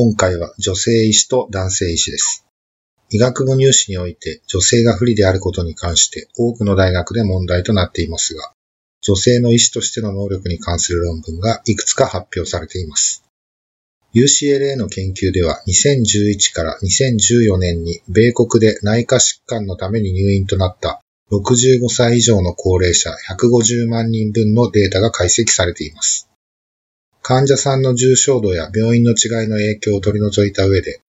今回は女性医師と男性医師です。医学部入試において女性が不利であることに関して多くの大学で問題となっていますが、女性の医師としての能力に関する論文がいくつか発表されています。UCLA の研究では2011から2014年に米国で内科疾患のために入院となった65歳以上の高齢者150万人分のデータが解析されています。患者さんの重症度や病院の違いの影響を取り除いた上で、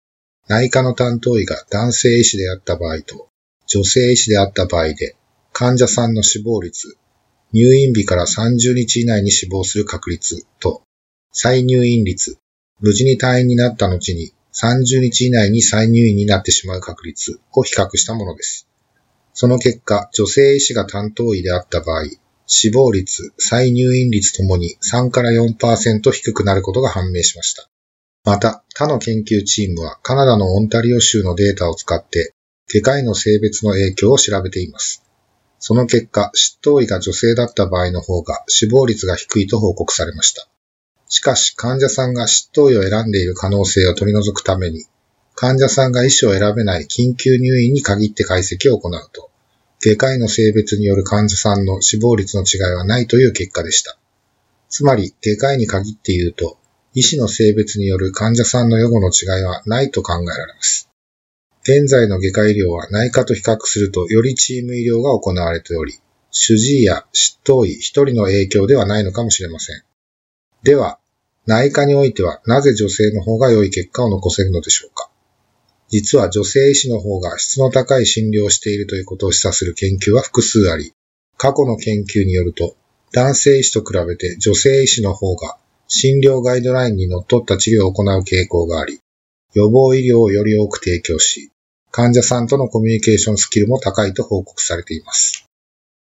内科の担当医が男性医師であった場合と女性医師であった場合で、患者さんの死亡率、入院日から30日以内に死亡する確率と、再入院率、無事に退院になった後に30日以内に再入院になってしまう確率を比較したものです。その結果、女性医師が担当医であった場合、死亡率、再入院率ともに3から4%低くなることが判明しました。また、他の研究チームはカナダのオンタリオ州のデータを使って、外科医の性別の影響を調べています。その結果、執刀医が女性だった場合の方が死亡率が低いと報告されました。しかし、患者さんが執刀医を選んでいる可能性を取り除くために、患者さんが医師を選べない緊急入院に限って解析を行うと、外科医の性別による患者さんの死亡率の違いはないという結果でした。つまり、外科医に限って言うと、医師の性別による患者さんの予後の違いはないと考えられます。現在の外科医療は内科と比較するとよりチーム医療が行われており、主治医や執刀医一人の影響ではないのかもしれません。では、内科においてはなぜ女性の方が良い結果を残せるのでしょうか実は女性医師の方が質の高い診療をしているということを示唆する研究は複数あり、過去の研究によると、男性医師と比べて女性医師の方が診療ガイドラインにのっった治療を行う傾向があり、予防医療をより多く提供し、患者さんとのコミュニケーションスキルも高いと報告されています。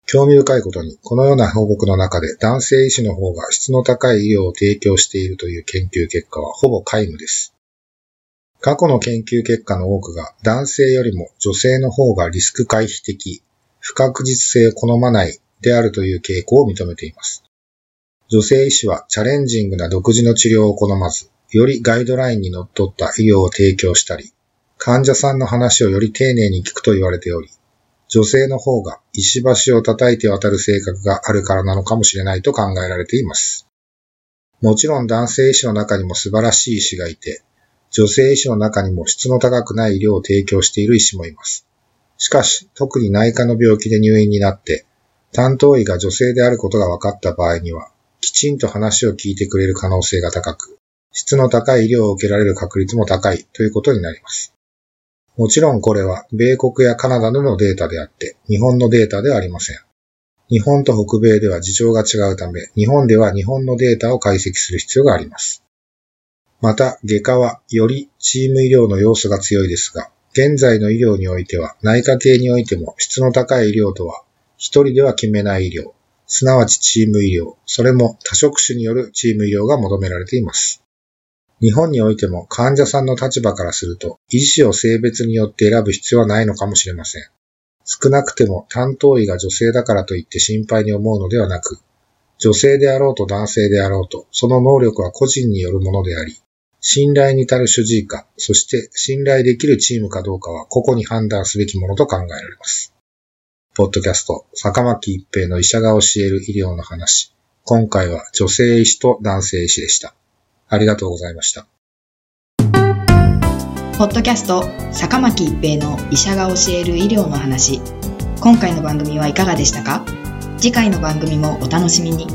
興味深いことに、このような報告の中で男性医師の方が質の高い医療を提供しているという研究結果はほぼ皆無です。過去の研究結果の多くが男性よりも女性の方がリスク回避的、不確実性を好まないであるという傾向を認めています。女性医師はチャレンジングな独自の治療を好まず、よりガイドラインにのっった医療を提供したり、患者さんの話をより丁寧に聞くと言われており、女性の方が石橋を叩いて渡る性格があるからなのかもしれないと考えられています。もちろん男性医師の中にも素晴らしい医師がいて、女性医師の中にも質の高くない医療を提供している医師もいます。しかし、特に内科の病気で入院になって、担当医が女性であることが分かった場合には、きちんと話を聞いてくれる可能性が高く、質の高い医療を受けられる確率も高いということになります。もちろんこれは米国やカナダでのデータであって、日本のデータではありません。日本と北米では事情が違うため、日本では日本のデータを解析する必要があります。また、外科はよりチーム医療の要素が強いですが、現在の医療においては内科系においても質の高い医療とは一人では決めない医療、すなわちチーム医療、それも多職種によるチーム医療が求められています。日本においても患者さんの立場からすると医師を性別によって選ぶ必要はないのかもしれません。少なくても担当医が女性だからといって心配に思うのではなく、女性であろうと男性であろうと、その能力は個人によるものであり、信頼に足る主治医か、そして信頼できるチームかどうかは個々に判断すべきものと考えられます。ポッドキャスト、坂巻一平の医者が教える医療の話。今回は女性医師と男性医師でした。ありがとうございました。ポッドキャスト坂巻一平の医者が教える医療の話今回の番組はいかがでしたか？次回の番組もお楽しみに